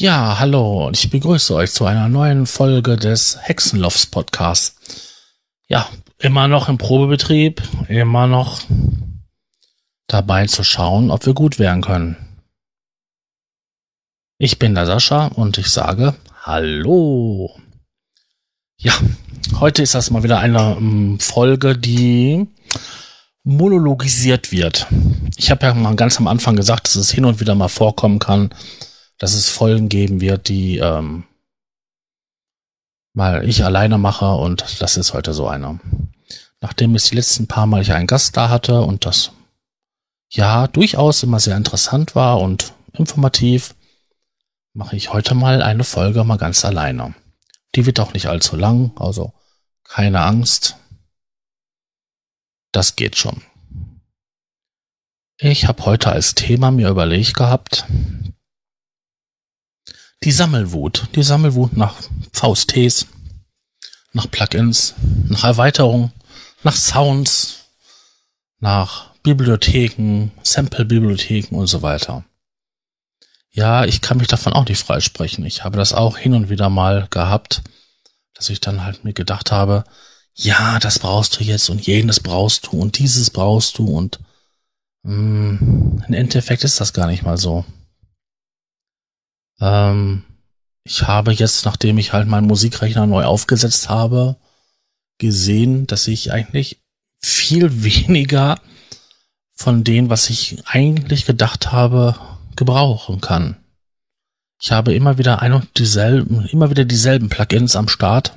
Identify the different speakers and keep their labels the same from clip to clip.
Speaker 1: Ja, hallo und ich begrüße euch zu einer neuen Folge des Hexenlofts Podcasts. Ja, immer noch im Probebetrieb, immer noch dabei zu schauen, ob wir gut werden können. Ich bin der Sascha und ich sage Hallo. Ja, heute ist das mal wieder eine um, Folge, die monologisiert wird. Ich habe ja mal ganz am Anfang gesagt, dass es hin und wieder mal vorkommen kann, dass es Folgen geben wird, die ähm, mal ich alleine mache und das ist heute so einer. Nachdem es die letzten paar Mal ich einen Gast da hatte und das ja durchaus immer sehr interessant war und informativ, mache ich heute mal eine Folge mal ganz alleine. Die wird auch nicht allzu lang, also keine Angst. Das geht schon. Ich habe heute als Thema mir überlegt gehabt, die Sammelwut. Die Sammelwut nach VSTs, nach Plugins, nach Erweiterungen, nach Sounds, nach Bibliotheken, Sample-Bibliotheken und so weiter. Ja, ich kann mich davon auch nicht freisprechen. Ich habe das auch hin und wieder mal gehabt, dass ich dann halt mir gedacht habe, ja, das brauchst du jetzt und jenes brauchst du und dieses brauchst du und mh, mm, im Endeffekt ist das gar nicht mal so. Ähm, ich habe jetzt, nachdem ich halt meinen Musikrechner neu aufgesetzt habe, gesehen, dass ich eigentlich viel weniger von dem, was ich eigentlich gedacht habe, gebrauchen kann. Ich habe immer wieder ein und dieselben, immer wieder dieselben Plugins am Start.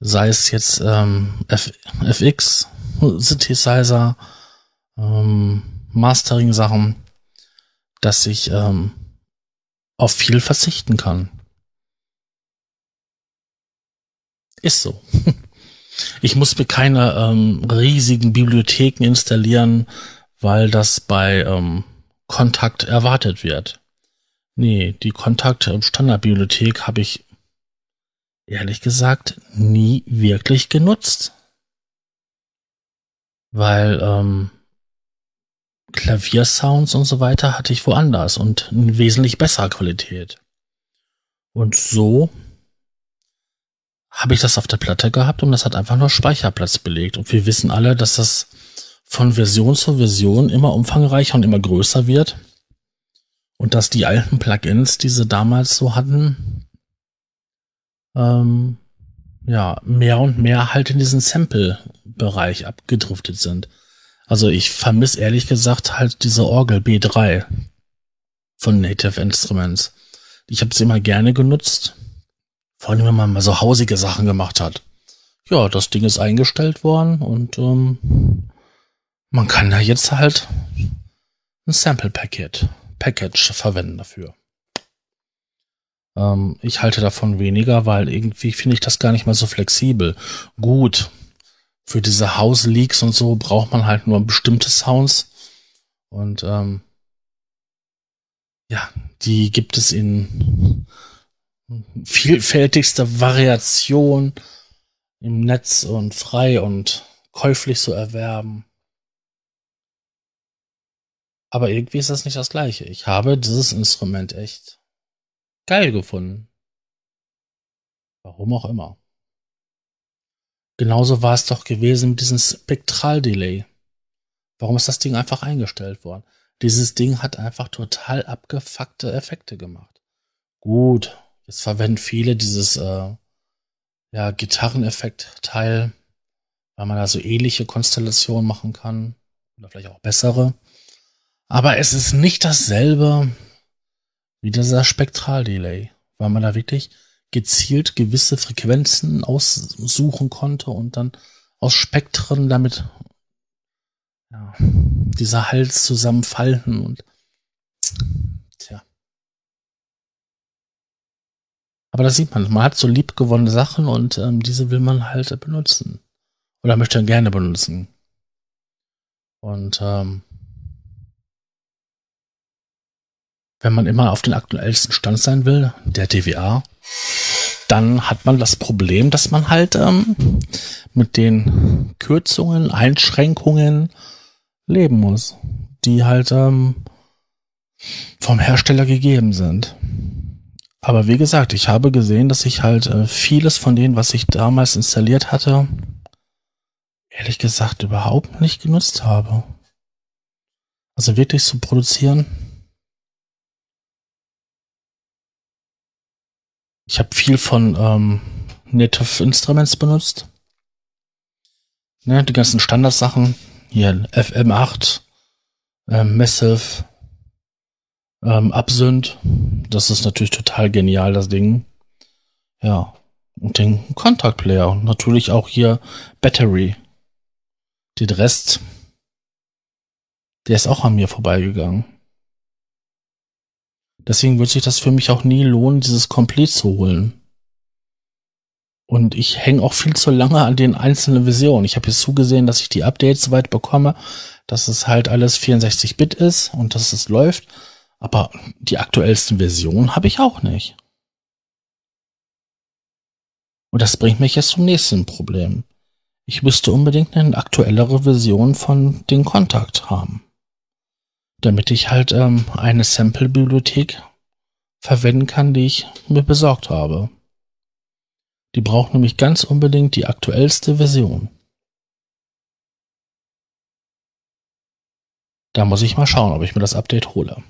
Speaker 1: Sei es jetzt ähm, F FX, Synthesizer, ähm, Mastering-Sachen, dass ich ähm, auf viel verzichten kann. Ist so. Ich muss mir keine ähm, riesigen Bibliotheken installieren, weil das bei ähm, Kontakt erwartet wird. Nee, die Kontakt Standardbibliothek habe ich ehrlich gesagt nie wirklich genutzt. Weil ähm, Klaviersounds und so weiter hatte ich woanders und in wesentlich besserer Qualität. Und so habe ich das auf der Platte gehabt und das hat einfach nur Speicherplatz belegt. Und wir wissen alle, dass das von Version zu Version immer umfangreicher und immer größer wird. Und dass die alten Plugins, die sie damals so hatten, ähm, ja, mehr und mehr halt in diesen Sample-Bereich abgedriftet sind. Also ich vermisse ehrlich gesagt halt diese Orgel B3 von Native Instruments. Ich habe sie immer gerne genutzt. Vor allem, wenn man mal so hausige Sachen gemacht hat. Ja, das Ding ist eingestellt worden und ähm, man kann da jetzt halt ein Sample Packet, Package verwenden dafür. Ähm, ich halte davon weniger, weil irgendwie finde ich das gar nicht mal so flexibel. Gut, für diese House-Leaks und so braucht man halt nur bestimmte Sounds. Und ähm, ja, die gibt es in vielfältigster Variation im Netz und frei und käuflich zu erwerben. Aber irgendwie ist das nicht das gleiche. Ich habe dieses Instrument echt geil gefunden. Warum auch immer. Genauso war es doch gewesen mit diesem Spektraldelay. Warum ist das Ding einfach eingestellt worden? Dieses Ding hat einfach total abgefuckte Effekte gemacht. Gut, jetzt verwenden viele dieses äh, ja, Gitarreneffekt-Teil, weil man da so ähnliche Konstellationen machen kann. Oder vielleicht auch bessere. Aber es ist nicht dasselbe wie dieser Spektraldelay, weil man da wirklich gezielt gewisse Frequenzen aussuchen konnte und dann aus Spektren damit ja, dieser Hals zusammenfalten und tja. Aber das sieht man, man hat so liebgewonnene Sachen und ähm, diese will man halt benutzen. Oder möchte gerne benutzen. Und ähm, wenn man immer auf den aktuellsten Stand sein will, der DWA, dann hat man das Problem, dass man halt ähm, mit den Kürzungen, Einschränkungen leben muss, die halt ähm, vom Hersteller gegeben sind. Aber wie gesagt, ich habe gesehen, dass ich halt äh, vieles von denen, was ich damals installiert hatte, ehrlich gesagt überhaupt nicht genutzt habe. Also wirklich zu produzieren. Ich habe viel von ähm, Native Instruments benutzt. Ne, die ganzen Standardsachen. Hier FM8, ähm, Massive, ähm, Absynth. Das ist natürlich total genial, das Ding. Ja. Und den Contact Player. Und natürlich auch hier Battery. Den Rest, der ist auch an mir vorbeigegangen. Deswegen würde sich das für mich auch nie lohnen, dieses Komplett zu holen. Und ich hänge auch viel zu lange an den einzelnen Versionen. Ich habe jetzt zugesehen, dass ich die Updates soweit bekomme, dass es halt alles 64-Bit ist und dass es läuft. Aber die aktuellsten Versionen habe ich auch nicht. Und das bringt mich jetzt zum nächsten Problem. Ich müsste unbedingt eine aktuellere Version von den Kontakt haben. Damit ich halt ähm, eine Sample-Bibliothek verwenden kann, die ich mir besorgt habe. Die braucht nämlich ganz unbedingt die aktuellste Version. Da muss ich mal schauen, ob ich mir das Update hole.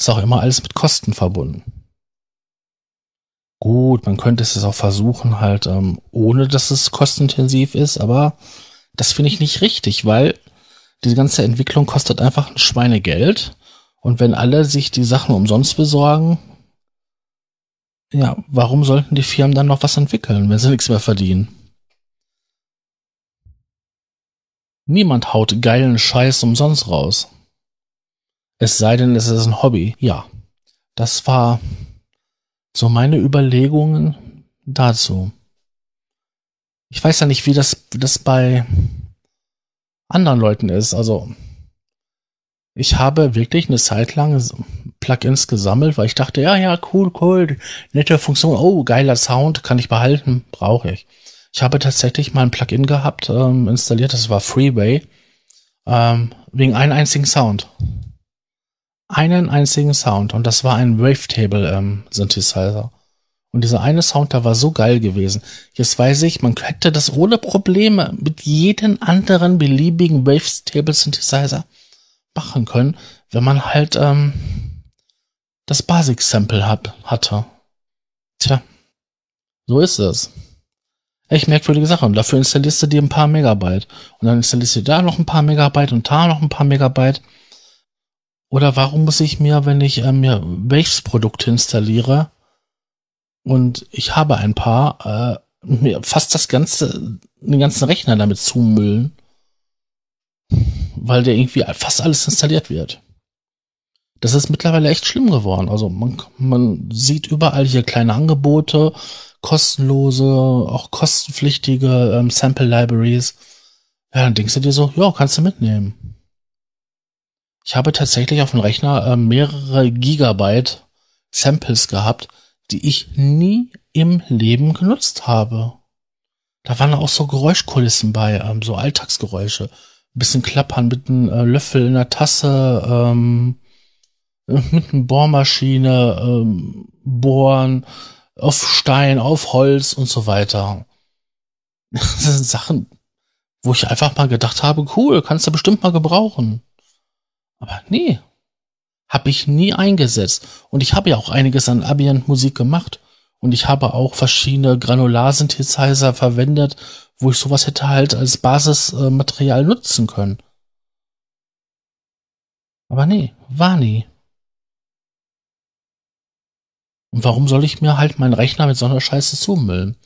Speaker 1: Ist auch immer alles mit Kosten verbunden. Gut, man könnte es auch versuchen, halt, ähm, ohne dass es kostenintensiv ist, aber das finde ich nicht richtig, weil diese ganze Entwicklung kostet einfach ein Schweinegeld. Und wenn alle sich die Sachen umsonst besorgen, ja, warum sollten die Firmen dann noch was entwickeln, wenn sie nichts mehr verdienen? Niemand haut geilen Scheiß umsonst raus. Es sei denn, es ist ein Hobby. Ja, das war so meine Überlegungen dazu. Ich weiß ja nicht, wie das, das bei anderen Leuten ist. Also, ich habe wirklich eine Zeit lang Plugins gesammelt, weil ich dachte, ja, ja, cool, cool, nette Funktion, oh, geiler Sound, kann ich behalten, brauche ich. Ich habe tatsächlich mal ein Plugin gehabt, ähm, installiert, das war Freeway, ähm, wegen einem einzigen Sound. Einen einzigen Sound und das war ein Wavetable ähm, Synthesizer. Und dieser eine Sound, da war so geil gewesen. Jetzt weiß ich, man hätte das ohne Probleme mit jedem anderen beliebigen Wavetable Synthesizer machen können, wenn man halt ähm, das Basic Sample hat, hatte. Tja, so ist es. Echt merkwürdige Sache. Und dafür installierst du dir ein paar Megabyte. Und dann installierst du da noch ein paar Megabyte und da noch ein paar Megabyte. Oder warum muss ich mir, wenn ich äh, mir Waves-Produkte installiere und ich habe ein paar, äh, mir fast das ganze, den ganzen Rechner damit zumüllen, weil der irgendwie fast alles installiert wird. Das ist mittlerweile echt schlimm geworden. Also man, man sieht überall hier kleine Angebote, kostenlose, auch kostenpflichtige ähm, Sample Libraries. Ja, dann denkst du dir so, ja, kannst du mitnehmen. Ich habe tatsächlich auf dem Rechner äh, mehrere Gigabyte Samples gehabt, die ich nie im Leben genutzt habe. Da waren auch so Geräuschkulissen bei, ähm, so Alltagsgeräusche. Ein bisschen klappern mit einem äh, Löffel in der Tasse, ähm, mit einer Bohrmaschine, ähm, bohren, auf Stein, auf Holz und so weiter. Das sind Sachen, wo ich einfach mal gedacht habe, cool, kannst du bestimmt mal gebrauchen. Aber nee, habe ich nie eingesetzt. Und ich habe ja auch einiges an Ambient-Musik gemacht. Und ich habe auch verschiedene Granularsynthesizer verwendet, wo ich sowas hätte halt als Basismaterial nutzen können. Aber nee, war nie. Und warum soll ich mir halt meinen Rechner mit so einer Scheiße zumüllen?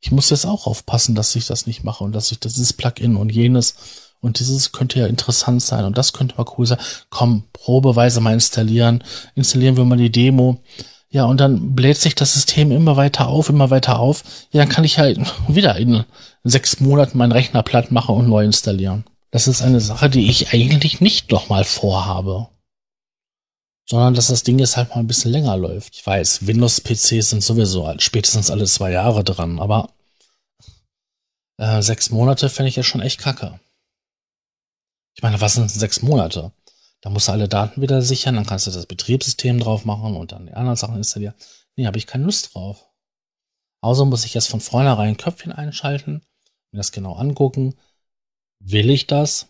Speaker 1: Ich muss jetzt auch aufpassen, dass ich das nicht mache und dass ich dieses Plugin und jenes und dieses könnte ja interessant sein und das könnte mal cool sein. Komm, probeweise mal installieren. Installieren wir mal die Demo. Ja, und dann bläht sich das System immer weiter auf, immer weiter auf. Ja, dann kann ich halt wieder in sechs Monaten meinen Rechner platt machen und neu installieren. Das ist eine Sache, die ich eigentlich nicht nochmal vorhabe sondern dass das Ding jetzt halt mal ein bisschen länger läuft. Ich weiß, Windows-PCs sind sowieso spätestens alle zwei Jahre dran, aber äh, sechs Monate fände ich ja schon echt kacke. Ich meine, was sind sechs Monate? Da musst du alle Daten wieder sichern, dann kannst du das Betriebssystem drauf machen und dann die anderen Sachen installieren. Nee, habe ich keine Lust drauf. Außer muss ich jetzt von vornherein ein Köpfchen einschalten, mir das genau angucken. Will ich das?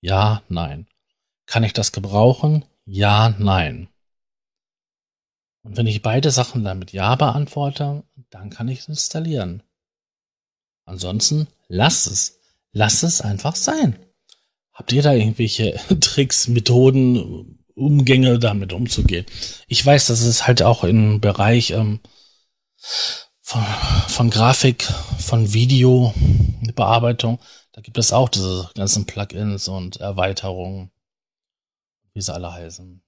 Speaker 1: Ja, nein. Kann ich das gebrauchen? Ja, nein. Und wenn ich beide Sachen dann mit Ja beantworte, dann kann ich es installieren. Ansonsten lass es. Lass es einfach sein. Habt ihr da irgendwelche Tricks, Methoden, Umgänge damit umzugehen? Ich weiß, dass es halt auch im Bereich ähm, von, von Grafik, von Videobearbeitung, da gibt es auch diese ganzen Plugins und Erweiterungen, wie sie alle heißen.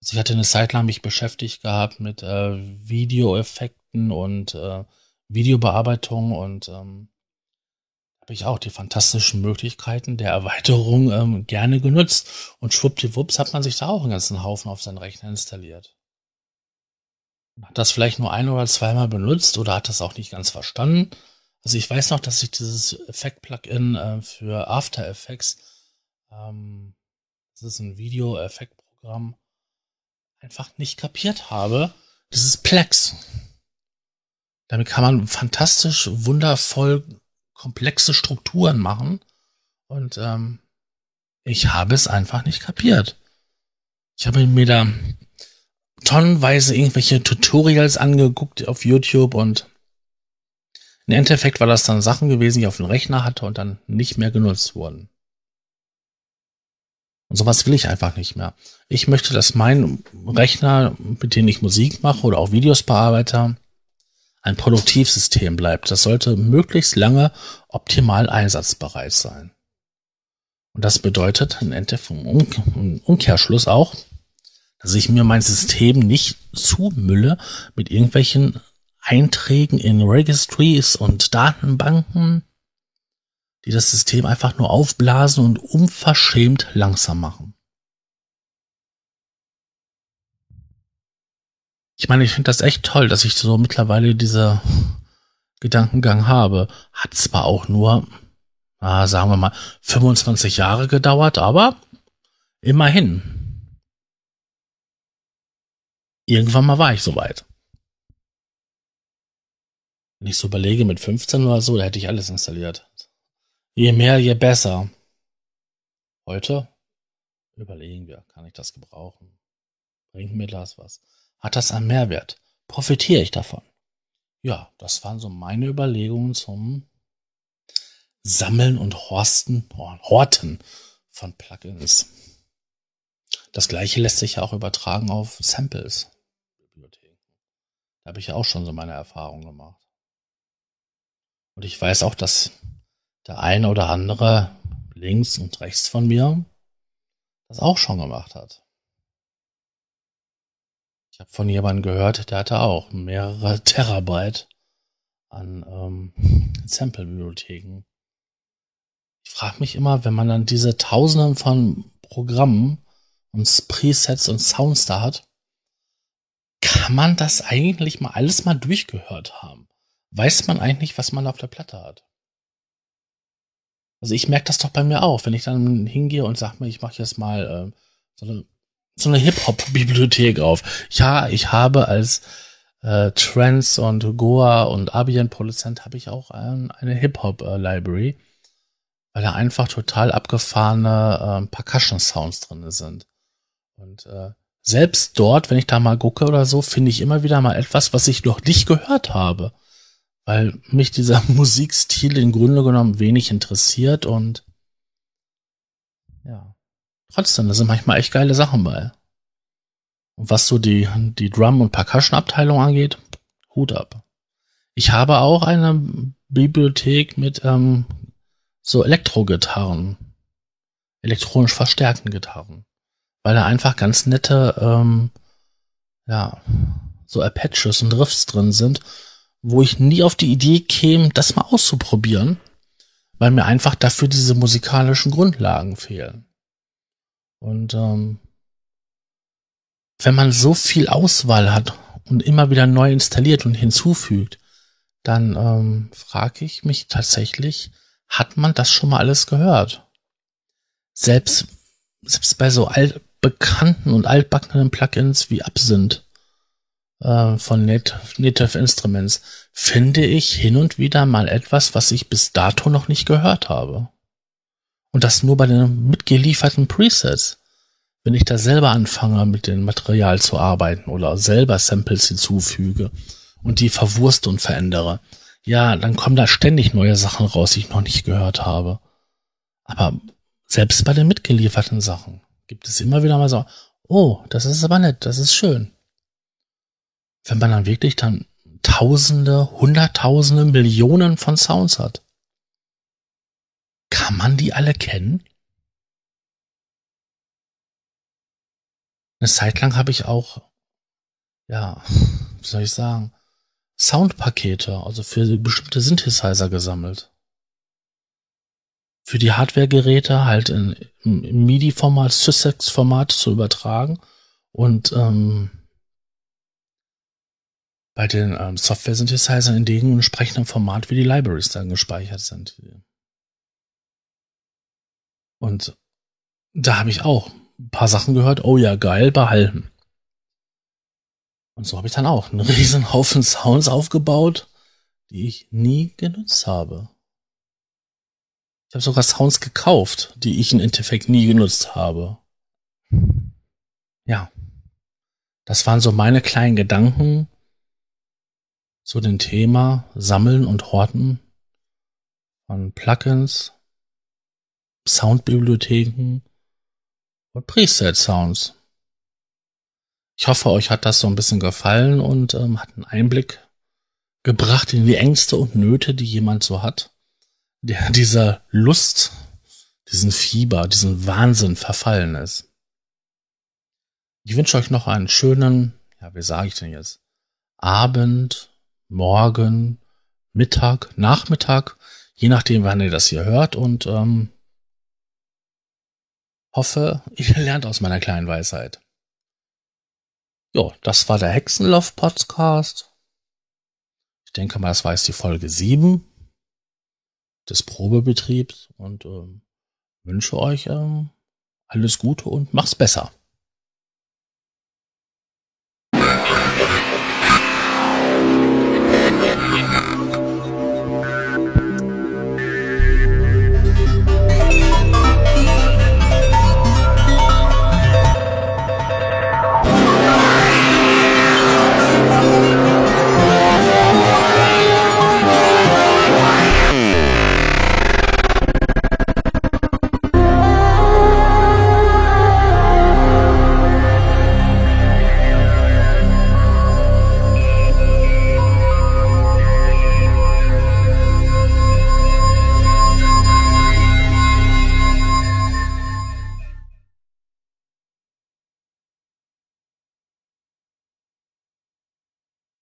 Speaker 1: Also ich hatte eine Zeit lang mich beschäftigt gehabt mit äh, Videoeffekten und äh, Videobearbeitung und ähm, habe ich auch die fantastischen Möglichkeiten der Erweiterung ähm, gerne genutzt. Und schwuppdiwupps hat man sich da auch einen ganzen Haufen auf seinen Rechner installiert. Hat das vielleicht nur ein oder zweimal benutzt oder hat das auch nicht ganz verstanden. Also ich weiß noch, dass ich dieses Effekt-Plugin äh, für After Effects, ähm, das ist ein Video-Effekt-Programm, einfach nicht kapiert habe. Das ist Plex. Damit kann man fantastisch, wundervoll komplexe Strukturen machen. Und ähm, ich habe es einfach nicht kapiert. Ich habe mir da tonnenweise irgendwelche Tutorials angeguckt auf YouTube und im Endeffekt war das dann Sachen gewesen, die ich auf dem Rechner hatte und dann nicht mehr genutzt wurden. Und sowas will ich einfach nicht mehr. Ich möchte, dass mein Rechner, mit dem ich Musik mache oder auch Videos bearbeite, ein Produktivsystem bleibt. Das sollte möglichst lange optimal einsatzbereit sein. Und das bedeutet im Endeffekt im Umkehrschluss auch, dass ich mir mein System nicht zumülle mit irgendwelchen Einträgen in Registries und Datenbanken, die das System einfach nur aufblasen und unverschämt langsam machen. Ich meine, ich finde das echt toll, dass ich so mittlerweile diese Gedankengang habe. Hat zwar auch nur, ah, sagen wir mal, 25 Jahre gedauert, aber immerhin. Irgendwann mal war ich soweit. Wenn ich so überlege, mit 15 oder so, da hätte ich alles installiert. Je mehr, je besser. Heute überlegen wir, kann ich das gebrauchen? Bringt mir das was? Hat das einen Mehrwert? Profitiere ich davon? Ja, das waren so meine Überlegungen zum Sammeln und Horsten, Horten von Plugins. Das gleiche lässt sich ja auch übertragen auf Samples. Da habe ich ja auch schon so meine Erfahrungen gemacht. Und ich weiß auch, dass der eine oder andere links und rechts von mir das auch schon gemacht hat. Ich habe von jemandem gehört, der hatte auch mehrere Terabyte an ähm, Sample-Bibliotheken. Ich frage mich immer, wenn man dann diese Tausenden von Programmen und Presets und Sounds da hat, kann man das eigentlich mal alles mal durchgehört haben? Weiß man eigentlich, was man auf der Platte hat? Also ich merke das doch bei mir auch, wenn ich dann hingehe und sag mir, ich mache jetzt mal äh, so eine so eine Hip-Hop-Bibliothek auf. Ja, ich habe als äh, Trance und Goa und Ambient-Produzent habe ich auch ein, eine Hip-Hop-Library, weil da einfach total abgefahrene äh, Percussion-Sounds drin sind. Und äh, selbst dort, wenn ich da mal gucke oder so, finde ich immer wieder mal etwas, was ich noch nicht gehört habe. Weil mich dieser Musikstil im Grunde genommen wenig interessiert und trotzdem, da sind manchmal echt geile Sachen bei. Und was so die, die Drum- und Percussion-Abteilung angeht, Hut ab. Ich habe auch eine Bibliothek mit ähm, so Elektro-Gitarren, elektronisch verstärkten Gitarren, weil da einfach ganz nette, ähm, ja, so Apaches und Riffs drin sind, wo ich nie auf die Idee käme, das mal auszuprobieren, weil mir einfach dafür diese musikalischen Grundlagen fehlen. Und ähm, wenn man so viel Auswahl hat und immer wieder neu installiert und hinzufügt, dann ähm, frage ich mich tatsächlich, hat man das schon mal alles gehört? Selbst selbst bei so altbekannten und altbackenen Plugins wie Absinthe äh, von Native Instruments finde ich hin und wieder mal etwas, was ich bis dato noch nicht gehört habe. Und das nur bei den mitgelieferten Presets. Wenn ich da selber anfange, mit dem Material zu arbeiten oder selber Samples hinzufüge und die verwurste und verändere, ja, dann kommen da ständig neue Sachen raus, die ich noch nicht gehört habe. Aber selbst bei den mitgelieferten Sachen gibt es immer wieder mal so, oh, das ist aber nett, das ist schön. Wenn man dann wirklich dann Tausende, Hunderttausende, Millionen von Sounds hat. Kann man die alle kennen? Eine Zeit lang habe ich auch, ja, wie soll ich sagen, Soundpakete, also für bestimmte Synthesizer gesammelt. Für die Hardware-Geräte halt in, im MIDI-Format, Sussex-Format zu übertragen und ähm, bei den ähm, Software-Synthesizern in dem entsprechenden Format, wie die Libraries dann gespeichert sind. Und da habe ich auch ein paar Sachen gehört, oh ja, geil, behalten. Und so habe ich dann auch einen riesen Haufen Sounds aufgebaut, die ich nie genutzt habe. Ich habe sogar Sounds gekauft, die ich im Endeffekt nie genutzt habe. Ja. Das waren so meine kleinen Gedanken zu dem Thema Sammeln und Horten von Plugins, Soundbibliotheken und Preset-Sounds. Ich hoffe, euch hat das so ein bisschen gefallen und ähm, hat einen Einblick gebracht in die Ängste und Nöte, die jemand so hat, der dieser Lust, diesen Fieber, diesen Wahnsinn verfallen ist. Ich wünsche euch noch einen schönen, ja, wie sage ich denn jetzt, Abend, Morgen, Mittag, Nachmittag, je nachdem, wann ihr das hier hört und ähm, hoffe, ihr lernt aus meiner kleinen Weisheit. Jo, das war der Hexenloft-Podcast. Ich denke mal, das war jetzt die Folge 7 des Probebetriebs und ähm, wünsche euch ähm, alles Gute und mach's besser.